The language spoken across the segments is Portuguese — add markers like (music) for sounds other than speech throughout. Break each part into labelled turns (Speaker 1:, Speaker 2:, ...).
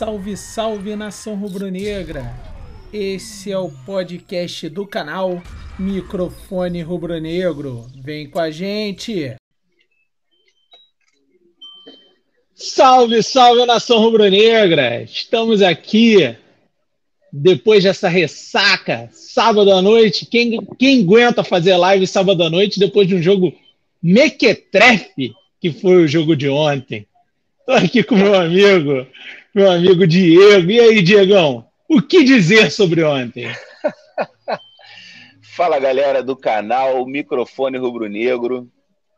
Speaker 1: Salve, salve nação rubro-negra! Esse é o podcast do canal Microfone Rubro-Negro. Vem com a gente! Salve, salve nação rubro-negra! Estamos aqui depois dessa ressaca, sábado à noite. Quem, quem aguenta fazer live sábado à noite depois de um jogo mequetrefe que foi o jogo de ontem? Estou aqui com meu amigo, meu amigo Diego. E aí, Diegão, o que dizer sobre ontem? (laughs)
Speaker 2: Fala, galera do canal Microfone Rubro Negro.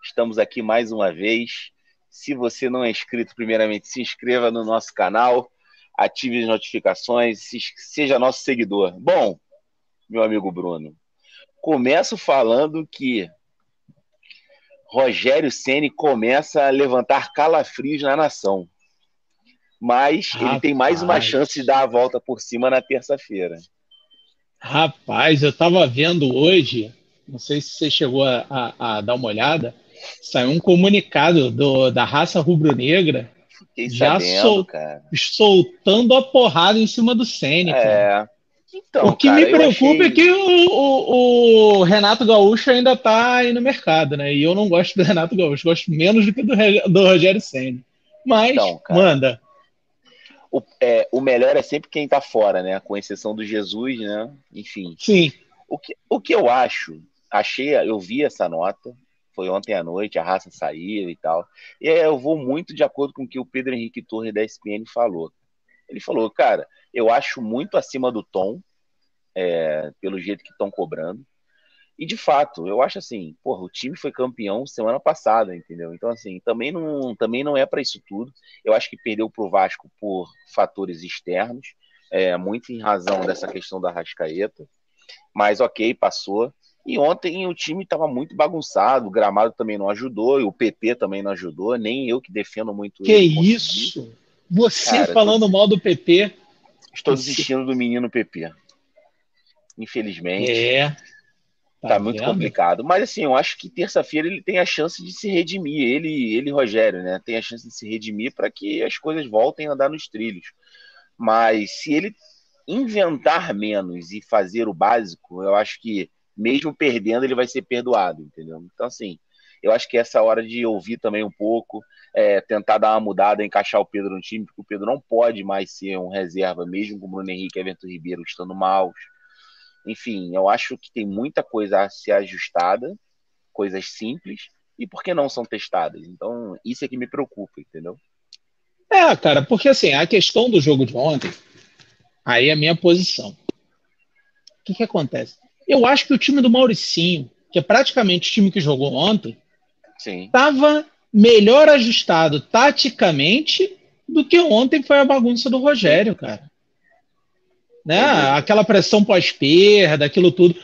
Speaker 2: Estamos aqui mais uma vez. Se você não é inscrito, primeiramente se inscreva no nosso canal, ative as notificações, seja nosso seguidor. Bom, meu amigo Bruno, começo falando que Rogério Ceni começa a levantar calafrios na nação. Mas Rapaz. ele tem mais uma chance de dar a volta por cima na terça-feira.
Speaker 1: Rapaz, eu estava vendo hoje, não sei se você chegou a, a, a, dar uma olhada, saiu um comunicado do, da raça rubro-negra já sabendo, sol, soltando a porrada em cima do Ceni. É, então, o que cara, me preocupa achei... é que o, o, o, Renato Gaúcho ainda está aí no mercado, né? E eu não gosto do Renato Gaúcho, gosto menos do que do, do Rogério Senna. Mas, então, manda.
Speaker 2: O, é, o melhor é sempre quem está fora, né? Com exceção do Jesus, né? Enfim.
Speaker 1: Sim.
Speaker 2: O que, o que eu acho, achei, eu vi essa nota, foi ontem à noite, a raça saiu e tal. E eu vou muito de acordo com o que o Pedro Henrique Torre da ESPN falou. Ele falou, cara, eu acho muito acima do tom, é, pelo jeito que estão cobrando. E de fato, eu acho assim, porra, o time foi campeão semana passada, entendeu? Então, assim, também não, também não é para isso tudo. Eu acho que perdeu para o Vasco por fatores externos, é, muito em razão dessa questão da Rascaeta. Mas ok, passou. E ontem o time estava muito bagunçado, o gramado também não ajudou, e o PP também não ajudou, nem eu que defendo muito
Speaker 1: que ele. Que isso? Você Cara, falando tô... mal do PP.
Speaker 2: Estou desistindo do menino PP. Infelizmente.
Speaker 1: É.
Speaker 2: Tá, tá muito complicado. Mas assim, eu acho que terça-feira ele tem a chance de se redimir. Ele, ele Rogério, né? Tem a chance de se redimir para que as coisas voltem a andar nos trilhos. Mas se ele inventar menos e fazer o básico, eu acho que mesmo perdendo, ele vai ser perdoado, entendeu? Então, assim, eu acho que essa é hora de ouvir também um pouco, é, tentar dar uma mudada, encaixar o Pedro no time, porque o Pedro não pode mais ser um reserva, mesmo com o Bruno Henrique e Everton Ribeiro estando maus. Enfim, eu acho que tem muita coisa a ser ajustada, coisas simples, e por que não são testadas? Então, isso é que me preocupa, entendeu?
Speaker 1: É, cara, porque assim, a questão do jogo de ontem, aí é a minha posição. O que, que acontece? Eu acho que o time do Mauricinho, que é praticamente o time que jogou ontem, estava melhor ajustado taticamente do que ontem foi a bagunça do Rogério, cara. Né? Aquela pressão pós-perda, aquilo tudo.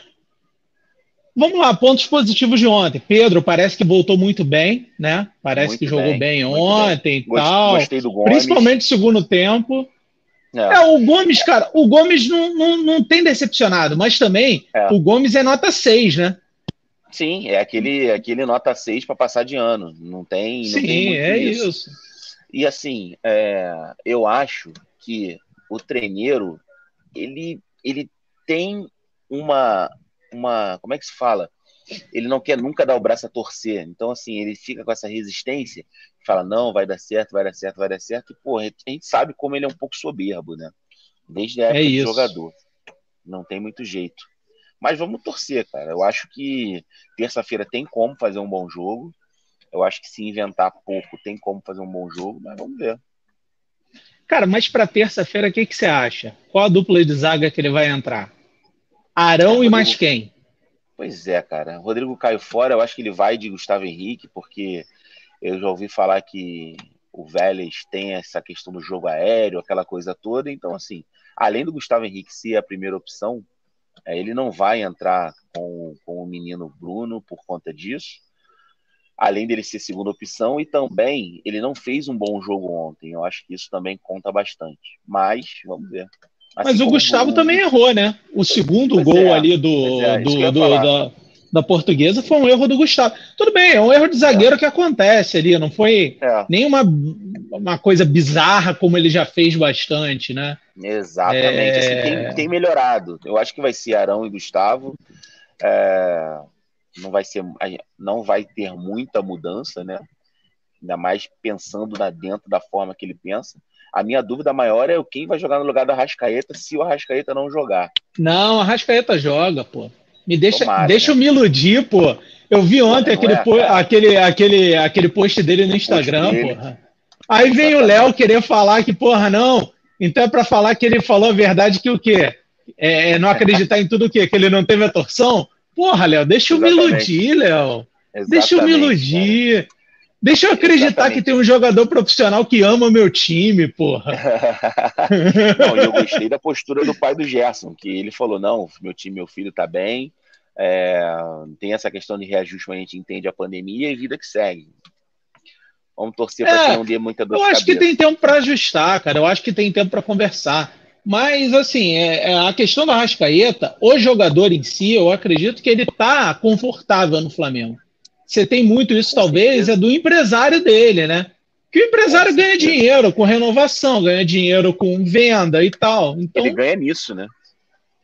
Speaker 1: Vamos lá, pontos positivos de ontem. Pedro parece que voltou muito bem, né? Parece muito que jogou bem, bem ontem bem. e tal. Gostei do Gomes. Principalmente no segundo tempo. É. é. o Gomes, cara, o Gomes não, não, não tem decepcionado, mas também é. o Gomes é nota 6, né?
Speaker 2: Sim, é aquele, aquele nota 6 para passar de ano. Não tem. Não
Speaker 1: Sim,
Speaker 2: tem
Speaker 1: é isso. isso.
Speaker 2: E assim, é, eu acho que o treineiro ele, ele tem uma, uma. Como é que se fala? Ele não quer nunca dar o braço a torcer. Então, assim, ele fica com essa resistência, fala, não, vai dar certo, vai dar certo, vai dar certo. E, pô, a gente sabe como ele é um pouco soberbo, né? Desde a época é do jogador. Não tem muito jeito. Mas vamos torcer, cara. Eu acho que terça-feira tem como fazer um bom jogo. Eu acho que se inventar pouco tem como fazer um bom jogo, mas vamos ver.
Speaker 1: Cara, mas para terça-feira, o que, que você acha? Qual a dupla de zaga que ele vai entrar? Arão é, e mais quem?
Speaker 2: Pois é, cara. Rodrigo caiu fora, eu acho que ele vai de Gustavo Henrique, porque eu já ouvi falar que o Vélez tem essa questão do jogo aéreo, aquela coisa toda. Então, assim, além do Gustavo Henrique ser a primeira opção, é, ele não vai entrar com, com o menino Bruno por conta disso. Além dele ser segunda opção, e também ele não fez um bom jogo ontem. Eu acho que isso também conta bastante. Mas, vamos ver.
Speaker 1: Assim Mas o Gustavo o... também errou, né? O segundo pois gol é, ali do. É, do, do da... da portuguesa foi um erro do Gustavo. Tudo bem, é um erro de zagueiro é. que acontece ali, não foi é. nenhuma uma coisa bizarra como ele já fez bastante, né?
Speaker 2: Exatamente. É... Assim, tem, tem, melhorado. Eu acho que vai ser Arão e Gustavo. É... Não vai ser, não vai ter muita mudança, né? Ainda mais pensando na dentro da forma que ele pensa. A minha dúvida maior é quem vai jogar no lugar do Arrascaeta se o Arrascaeta não jogar.
Speaker 1: Não, o Arrascaeta joga, pô. Me deixa, Tomara, deixa né? eu me iludir, pô. Eu vi ontem aquele, é, aquele, aquele, aquele post dele no Instagram, porra. Aí vem o Léo querer falar que, porra, não. Então é para falar que ele falou a verdade que o quê? É, é não acreditar em tudo o quê? Que ele não teve a torção? Porra, Léo, deixa eu Exatamente. me iludir, Léo. Deixa eu me iludir. Cara. Deixa eu acreditar Exatamente. que tem um jogador profissional que ama meu time, porra. (laughs)
Speaker 2: não, eu gostei da postura do pai do Gerson, que ele falou: não, meu time, meu filho tá bem. É, tem essa questão de reajuste, mas a gente entende a pandemia e vida que segue. Vamos torcer para é, que não dê muita dor
Speaker 1: Eu acho que tem tempo para ajustar, cara. Eu acho que tem tempo para conversar. Mas, assim, é, é, a questão da Rascaeta, o jogador em si, eu acredito que ele está confortável no Flamengo. Você tem muito isso, talvez, é do empresário dele, né? Que o empresário ganha dinheiro com renovação, ganha dinheiro com venda e tal. Então,
Speaker 2: ele ganha nisso, né?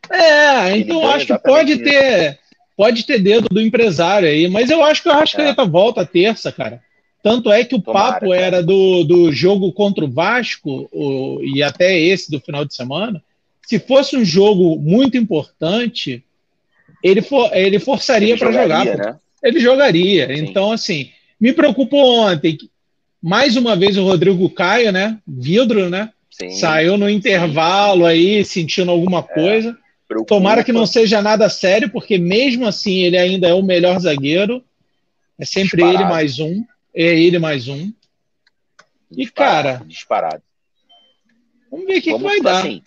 Speaker 1: É, então acho que pode ter, pode ter dedo do empresário aí, mas eu acho que o Arrascaeta é. volta terça, cara. Tanto é que o Tomara, papo cara. era do, do jogo contra o Vasco, o, e até esse do final de semana. Se fosse um jogo muito importante, ele, for, ele forçaria para jogar. Né? ele jogaria. Sim. Então, assim, me preocupou ontem. Mais uma vez o Rodrigo Caio, né? Vidro, né? Sim. Saiu no intervalo aí, sentindo alguma é, coisa. É, Tomara que não seja nada sério, porque mesmo assim ele ainda é o melhor zagueiro. É sempre disparado. ele mais um. É ele mais um. Disparado, e, cara.
Speaker 2: Disparado.
Speaker 1: Vamos ver o que, que, vai dar. Assim,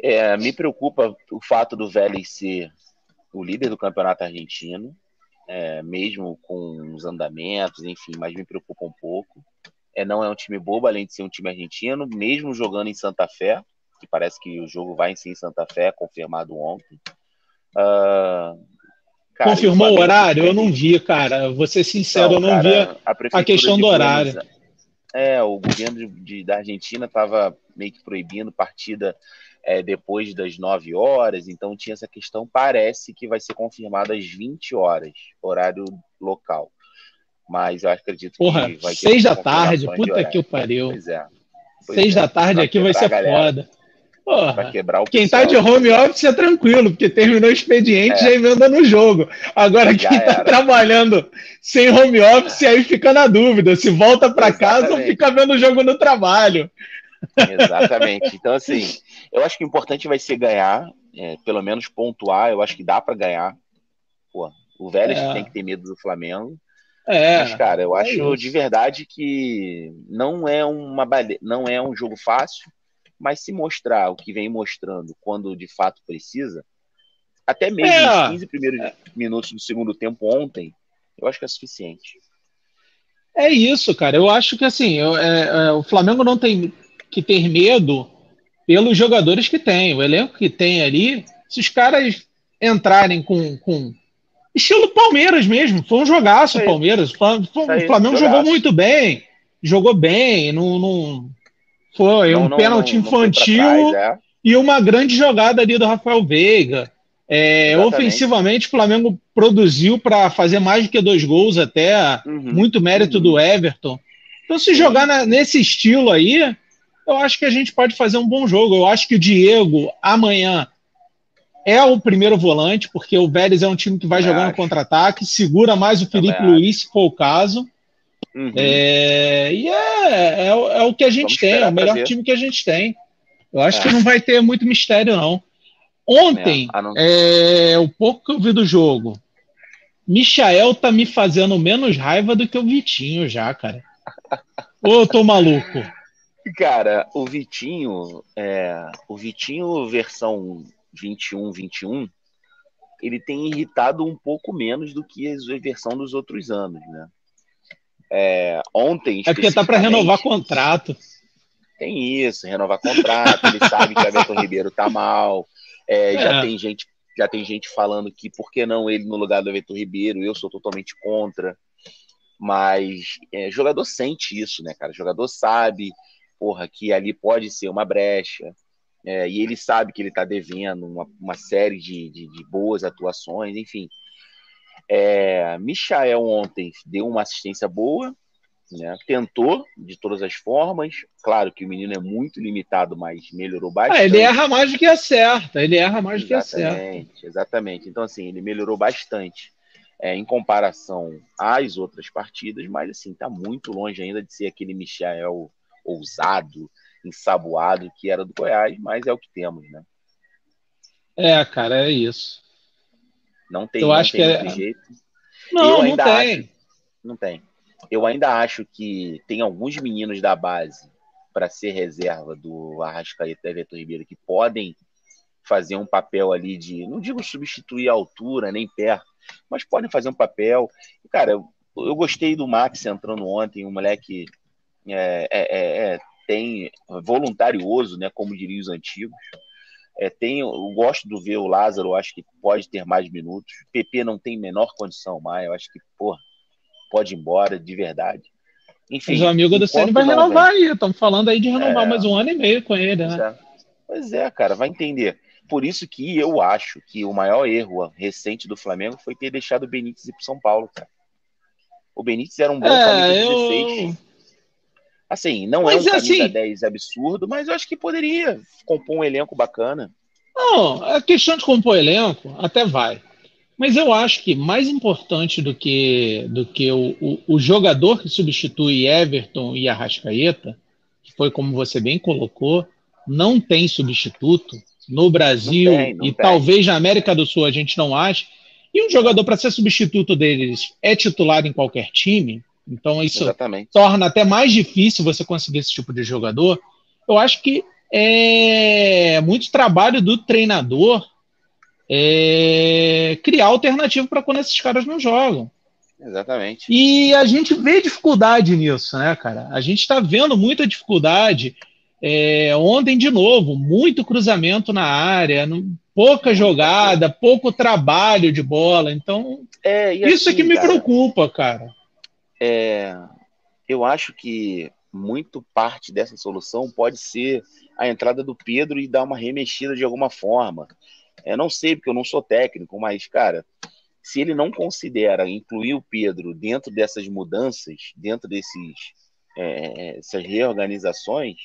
Speaker 2: é, me preocupa o fato do Vélez ser o líder do campeonato argentino é, mesmo com os andamentos, enfim, mas me preocupa um pouco. É, não é um time bobo, além de ser um time argentino, mesmo jogando em Santa Fé, que parece que o jogo vai ser em Santa Fé, confirmado ontem. Uh,
Speaker 1: cara, Confirmou o horário? Eu não vi, cara. Vou ser sincero, não, eu não cara, vi a, a questão do horário.
Speaker 2: é, o governo de, de, da Argentina estava meio que proibindo partida é, depois das 9 horas, então tinha essa questão, parece que vai ser confirmada às 20 horas, horário local. Mas eu acredito
Speaker 1: Porra, que vai ter. 6 da tarde, puta que o pariu. Pois é. Pois 6 é, da tarde aqui vai ser foda. Porra, quebrar o quem tá de home office é tranquilo, porque terminou o expediente é. já emenda no jogo. Agora, já quem tá era. trabalhando sem home office, aí fica na dúvida se volta para casa ou fica vendo o jogo no trabalho.
Speaker 2: Exatamente. Então, assim, eu acho que o importante vai ser ganhar, é, pelo menos pontuar. Eu acho que dá para ganhar. Pô, o Vélez é. tem que ter medo do Flamengo. É, Mas, cara, eu é acho de verdade que não é uma não é um jogo fácil, mas se mostrar o que vem mostrando quando de fato precisa, até mesmo é. os 15 primeiros é. minutos do segundo tempo ontem, eu acho que é suficiente.
Speaker 1: É isso, cara. Eu acho que assim, eu, é, o Flamengo não tem que ter medo pelos jogadores que tem, o elenco que tem ali. Se os caras entrarem com, com estilo Palmeiras mesmo, foi um jogaço o Palmeiras. O Flamengo jogou muito bem, jogou bem, não, não foi não, um pênalti infantil trás, é. e uma grande jogada ali do Rafael Veiga. É, ofensivamente, o Flamengo produziu para fazer mais do que dois gols até, uhum, muito mérito uhum. do Everton. Então, se jogar na, nesse estilo aí, eu acho que a gente pode fazer um bom jogo. Eu acho que o Diego, amanhã, é o primeiro volante, porque o Vélez é um time que vai jogando contra-ataque, segura mais o Felipe Luiz, se for o caso. Uhum. É, e é, é, é, o que a gente Vamos tem, é o melhor time que a gente tem. Eu acho é. que não vai ter muito mistério, não. Ontem, é, não... é, o pouco que eu vi do jogo, Michael tá me fazendo menos raiva do que o Vitinho já, cara. Ou eu tô maluco?
Speaker 2: Cara, o Vitinho, é, o Vitinho versão 21, 21, ele tem irritado um pouco menos do que a versão dos outros anos, né? É, ontem.
Speaker 1: É porque tá para renovar contrato.
Speaker 2: Tem isso, renovar contrato. Ele sabe que o Everton (laughs) Ribeiro tá mal. É, já é. tem gente Já tem gente falando que por que não ele no lugar do Everton Ribeiro? Eu sou totalmente contra. Mas é, jogador sente isso, né, cara? jogador sabe, porra, que ali pode ser uma brecha. É, e ele sabe que ele está devendo uma, uma série de, de, de, boas atuações, enfim. É, Michael ontem deu uma assistência boa, né? tentou de todas as formas. Claro que o menino é muito limitado, mas melhorou bastante.
Speaker 1: Ah, ele erra mais do que acerta, ele erra mais do que acerta.
Speaker 2: Exatamente, exatamente. Então, assim, ele melhorou bastante é, em comparação às outras partidas, mas assim, está muito longe ainda de ser aquele Michel ousado, ensaboado que era do Goiás, mas é o que temos, né?
Speaker 1: É, cara, é isso.
Speaker 2: Não tem, Eu não acho tem que é... jeito.
Speaker 1: Não, não tem.
Speaker 2: Acho... Não tem. Eu ainda acho que tem alguns meninos da base para ser reserva do Arrascaeta e Everton Ribeiro que podem fazer um papel ali de, não digo substituir a altura, nem perto, mas podem fazer um papel. Cara, eu, eu gostei do Max entrando ontem, um moleque é, é, é, é tem voluntarioso, né, como diriam os antigos. É, tem, eu gosto do ver o Lázaro, acho que pode ter mais minutos. O PP não tem menor condição mais, eu acho que, porra, pode ir embora, de verdade.
Speaker 1: Enfim, Mas o amigo do Ceni vai renovar aí, estamos falando aí de renovar é, mais um ano e meio com ele, né?
Speaker 2: Pois é. pois é, cara, vai entender. Por isso que eu acho que o maior erro recente do Flamengo foi ter deixado o Benítez ir para São Paulo, cara. O Benítez era um bom é, camisa eu... 16. Assim, não mas, é um camisa assim... 10 absurdo, mas eu acho que poderia compor um elenco bacana.
Speaker 1: Não, a questão de compor elenco até vai. Mas eu acho que mais importante do que, do que o, o, o jogador que substitui Everton e Arrascaeta, que foi como você bem colocou, não tem substituto, no Brasil não tem, não e tem. talvez na América do Sul a gente não ache. E um jogador para ser substituto deles é titular em qualquer time, então isso Exatamente. torna até mais difícil você conseguir esse tipo de jogador. Eu acho que é muito trabalho do treinador é, criar alternativa para quando esses caras não jogam.
Speaker 2: Exatamente.
Speaker 1: E a gente vê dificuldade nisso, né, cara? A gente está vendo muita dificuldade é, ontem, de novo, muito cruzamento na área, pouca jogada, pouco trabalho de bola. Então, é, isso assim, é que me cara, preocupa, cara.
Speaker 2: É, eu acho que muito parte dessa solução pode ser a entrada do Pedro e dar uma remexida de alguma forma. Eu não sei, porque eu não sou técnico, mas, cara, se ele não considera incluir o Pedro dentro dessas mudanças, dentro desses, é, essas reorganizações,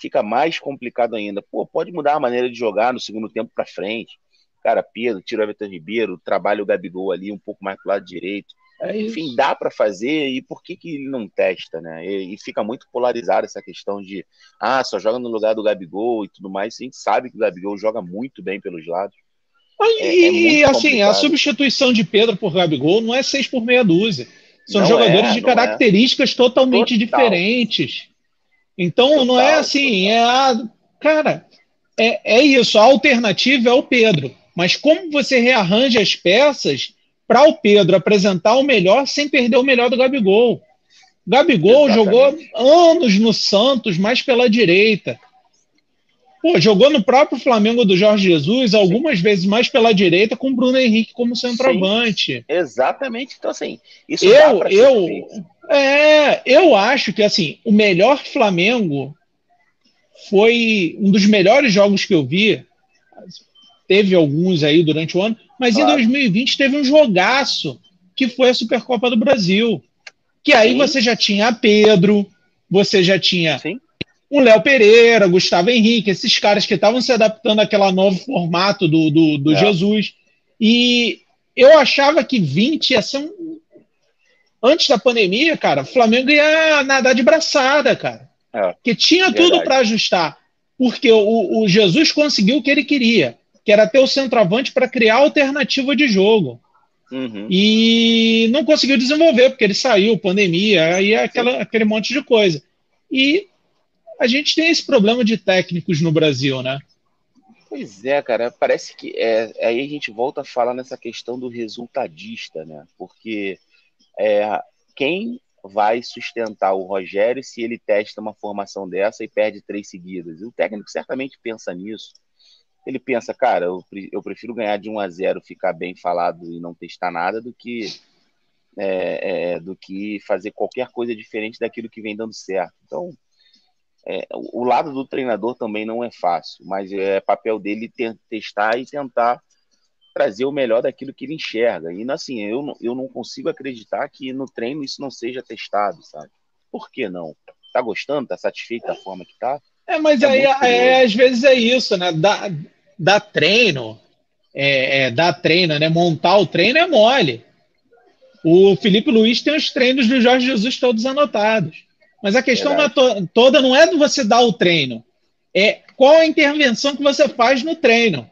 Speaker 2: fica mais complicado ainda. Pô, pode mudar a maneira de jogar no segundo tempo para frente. Cara, Pedro, tira o Everton Ribeiro, trabalha o Gabigol ali um pouco mais pro lado direito. É Enfim, dá para fazer e por que, que ele não testa, né? E, e, fica muito polarizada essa questão de ah, só joga no lugar do Gabigol e tudo mais. A gente sabe que o Gabigol joga muito bem pelos lados.
Speaker 1: É, e, é assim, complicado. a substituição de Pedro por Gabigol não é seis por meia dúzia. São não jogadores é, de é. características totalmente Total. diferentes. Então Total. não é assim, é a. Cara, é, é isso. A alternativa é o Pedro. Mas como você rearranja as peças para o Pedro apresentar o melhor sem perder o melhor do Gabigol? Gabigol Exatamente. jogou anos no Santos, mais pela direita. Pô, jogou no próprio Flamengo do Jorge Jesus, algumas Sim. vezes mais pela direita, com o Bruno Henrique como centroavante. Sim.
Speaker 2: Exatamente. Então, assim, isso
Speaker 1: eu, eu, é, eu acho que assim, o melhor Flamengo foi um dos melhores jogos que eu vi. Teve alguns aí durante o ano, mas claro. em 2020 teve um jogaço que foi a Supercopa do Brasil. Que aí Sim. você já tinha Pedro, você já tinha Sim. o Léo Pereira, Gustavo Henrique, esses caras que estavam se adaptando àquele novo formato do, do, do é. Jesus. E eu achava que 20 ia ser um, antes da pandemia, cara, o Flamengo ia nadar de braçada, cara. É, que tinha verdade. tudo para ajustar. Porque o, o, Jesus conseguiu o que ele queria, que era ter o centroavante para criar alternativa de jogo. Uhum. E não conseguiu desenvolver, porque ele saiu, pandemia, aí é aquela, aquele monte de coisa. E a gente tem esse problema de técnicos no Brasil, né?
Speaker 2: Pois é, cara, parece que é, aí a gente volta a falar nessa questão do resultadista, né? Porque é, quem vai sustentar o Rogério se ele testa uma formação dessa e perde três seguidas? O técnico certamente pensa nisso. Ele pensa, cara, eu, eu prefiro ganhar de 1 a 0 ficar bem falado e não testar nada do que é, é, do que fazer qualquer coisa diferente daquilo que vem dando certo. Então, é, o lado do treinador também não é fácil, mas é papel dele testar e tentar trazer o melhor daquilo que ele enxerga. E assim, eu não, eu não consigo acreditar que no treino isso não seja testado, sabe? Por que não? Tá gostando? Tá satisfeito da forma que tá?
Speaker 1: É, mas é aí é, às vezes é isso, né? Dá, dá treino, é, é, dá treino, né? Montar o treino é mole. O Felipe Luiz tem os treinos do Jorge Jesus todos anotados. Mas a questão é to toda não é de você dar o treino, é qual a intervenção que você faz no treino.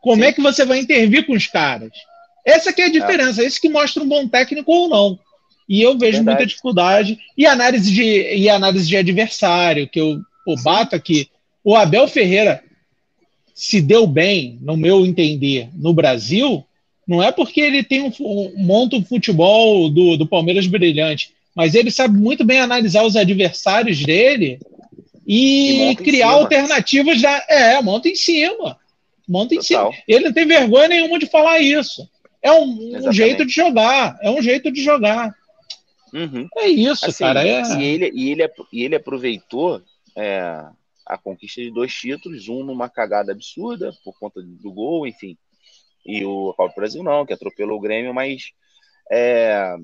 Speaker 1: Como Sim. é que você vai intervir com os caras? Essa que é a diferença, é. isso que mostra um bom técnico ou não. E eu vejo Verdade. muita dificuldade. E análise de, e análise de adversário, que eu pô, bato aqui. O Abel Ferreira se deu bem, no meu entender, no Brasil, não é porque ele tem um, um monta o futebol do, do Palmeiras brilhante, mas ele sabe muito bem analisar os adversários dele e, e criar alternativas. Da, é, monta em cima. Monta em cima. Ele não tem vergonha nenhuma de falar isso. É um, um jeito de jogar. É um jeito de jogar. Uhum. É isso, assim, cara. É...
Speaker 2: E, ele, e, ele, e ele aproveitou é, a conquista de dois títulos, um numa cagada absurda por conta do gol, enfim. E o Copa do Brasil não, que atropelou o Grêmio, mas é,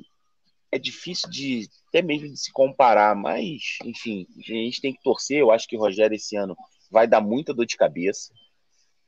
Speaker 2: é difícil de até mesmo de se comparar, mas enfim, a gente tem que torcer. Eu acho que o Rogério esse ano vai dar muita dor de cabeça,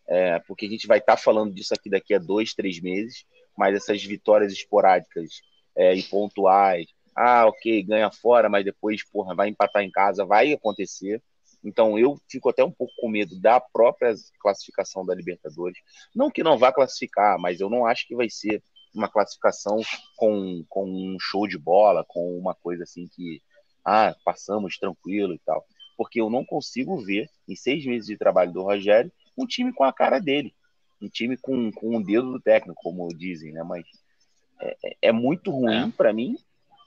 Speaker 2: é, porque a gente vai estar tá falando disso aqui daqui a dois, três meses. Mas essas vitórias esporádicas é, e pontuais, ah, ok, ganha fora, mas depois, porra, vai empatar em casa, vai acontecer. Então eu fico até um pouco com medo da própria classificação da Libertadores. Não que não vá classificar, mas eu não acho que vai ser uma classificação com, com um show de bola, com uma coisa assim que ah, passamos tranquilo e tal. Porque eu não consigo ver, em seis meses de trabalho do Rogério, um time com a cara dele. Um time com, com um dedo do técnico, como dizem, né? Mas é, é, é muito ruim é. para mim,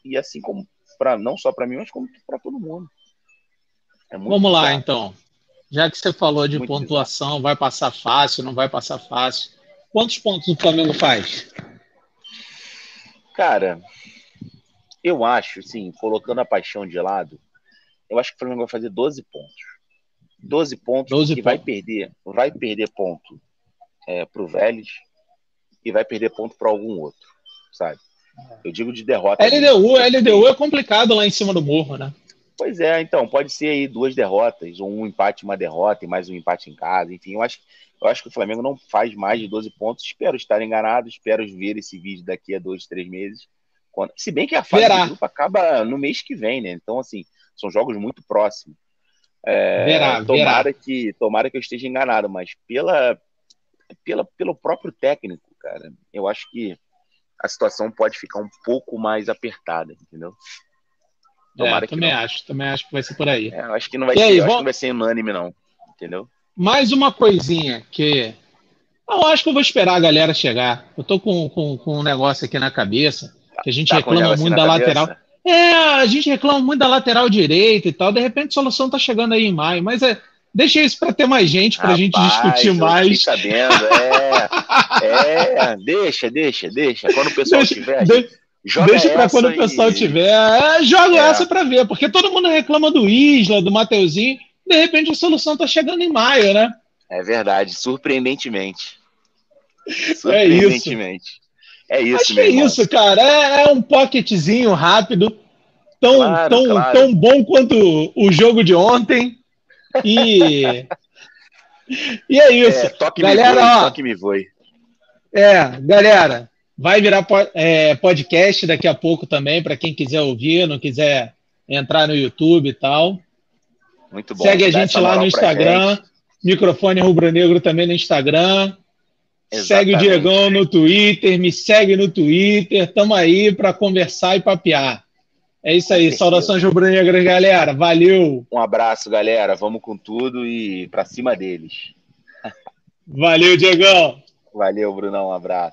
Speaker 2: e assim como para não só para mim, mas como para todo mundo.
Speaker 1: É Vamos lá, então. Já que você falou de muito pontuação, bizarro. vai passar fácil, não vai passar fácil. Quantos pontos o Flamengo faz?
Speaker 2: Cara, eu acho, sim, colocando a paixão de lado, eu acho que o Flamengo vai fazer 12 pontos. 12 pontos 12 que pontos. vai perder, vai perder ponto é, para o Vélez e vai perder ponto para algum outro, sabe? Eu digo de derrota.
Speaker 1: LDU, LDU é complicado lá em cima do morro, né?
Speaker 2: Pois é, então, pode ser aí duas derrotas, ou um empate, uma derrota, e mais um empate em casa, enfim, eu acho, eu acho que o Flamengo não faz mais de 12 pontos. Espero estar enganado, espero ver esse vídeo daqui a dois, três meses. Quando... Se bem que a fase Verá. do grupo acaba no mês que vem, né? Então, assim, são jogos muito próximos. É, verá, tomara, verá. Que, tomara que eu esteja enganado, mas pela, pela, pelo próprio técnico, cara, eu acho que a situação pode ficar um pouco mais apertada, entendeu?
Speaker 1: Tomara é, também acho, também acho que vai ser por aí.
Speaker 2: É, acho que não vai ser, aí, vamos... não vai ser unânime, não. Entendeu?
Speaker 1: Mais uma coisinha que. Eu acho que eu vou esperar a galera chegar. Eu tô com, com, com um negócio aqui na cabeça. Que a gente tá reclama muito da lateral. É, a gente reclama muito da lateral direita e tal. De repente a solução tá chegando aí em maio. Mas é, deixa isso para ter mais gente, para a gente discutir mais.
Speaker 2: Sabendo, é, é, (laughs) deixa, deixa, deixa. Quando o pessoal deixa, tiver.
Speaker 1: De, Joga Deixa para quando o pessoal e... tiver. É, joga é. essa para ver, porque todo mundo reclama do Isla, do Mateuzinho. De repente a solução está chegando em maio, né?
Speaker 2: É verdade, surpreendentemente. Surpreendentemente.
Speaker 1: É isso. É isso, Acho que é isso, cara. É, é, um pocketzinho rápido, tão, claro, tão, claro. tão bom quanto o jogo de ontem. E. (laughs) e é isso. É,
Speaker 2: toque galera, me voe, ó, toque me voe.
Speaker 1: É, galera, Vai virar é, podcast daqui a pouco também, para quem quiser ouvir, não quiser entrar no YouTube e tal. Muito bom. Segue a gente lá no Instagram. Microfone Rubro Negro também no Instagram. Exatamente. Segue o Diegão no Twitter, me segue no Twitter. Tamo aí para conversar e papear. É isso aí. Saudações rubro-negras, galera. Valeu.
Speaker 2: Um abraço, galera. Vamos com tudo e para cima deles.
Speaker 1: Valeu, Diegão.
Speaker 2: Valeu, Brunão. Um abraço.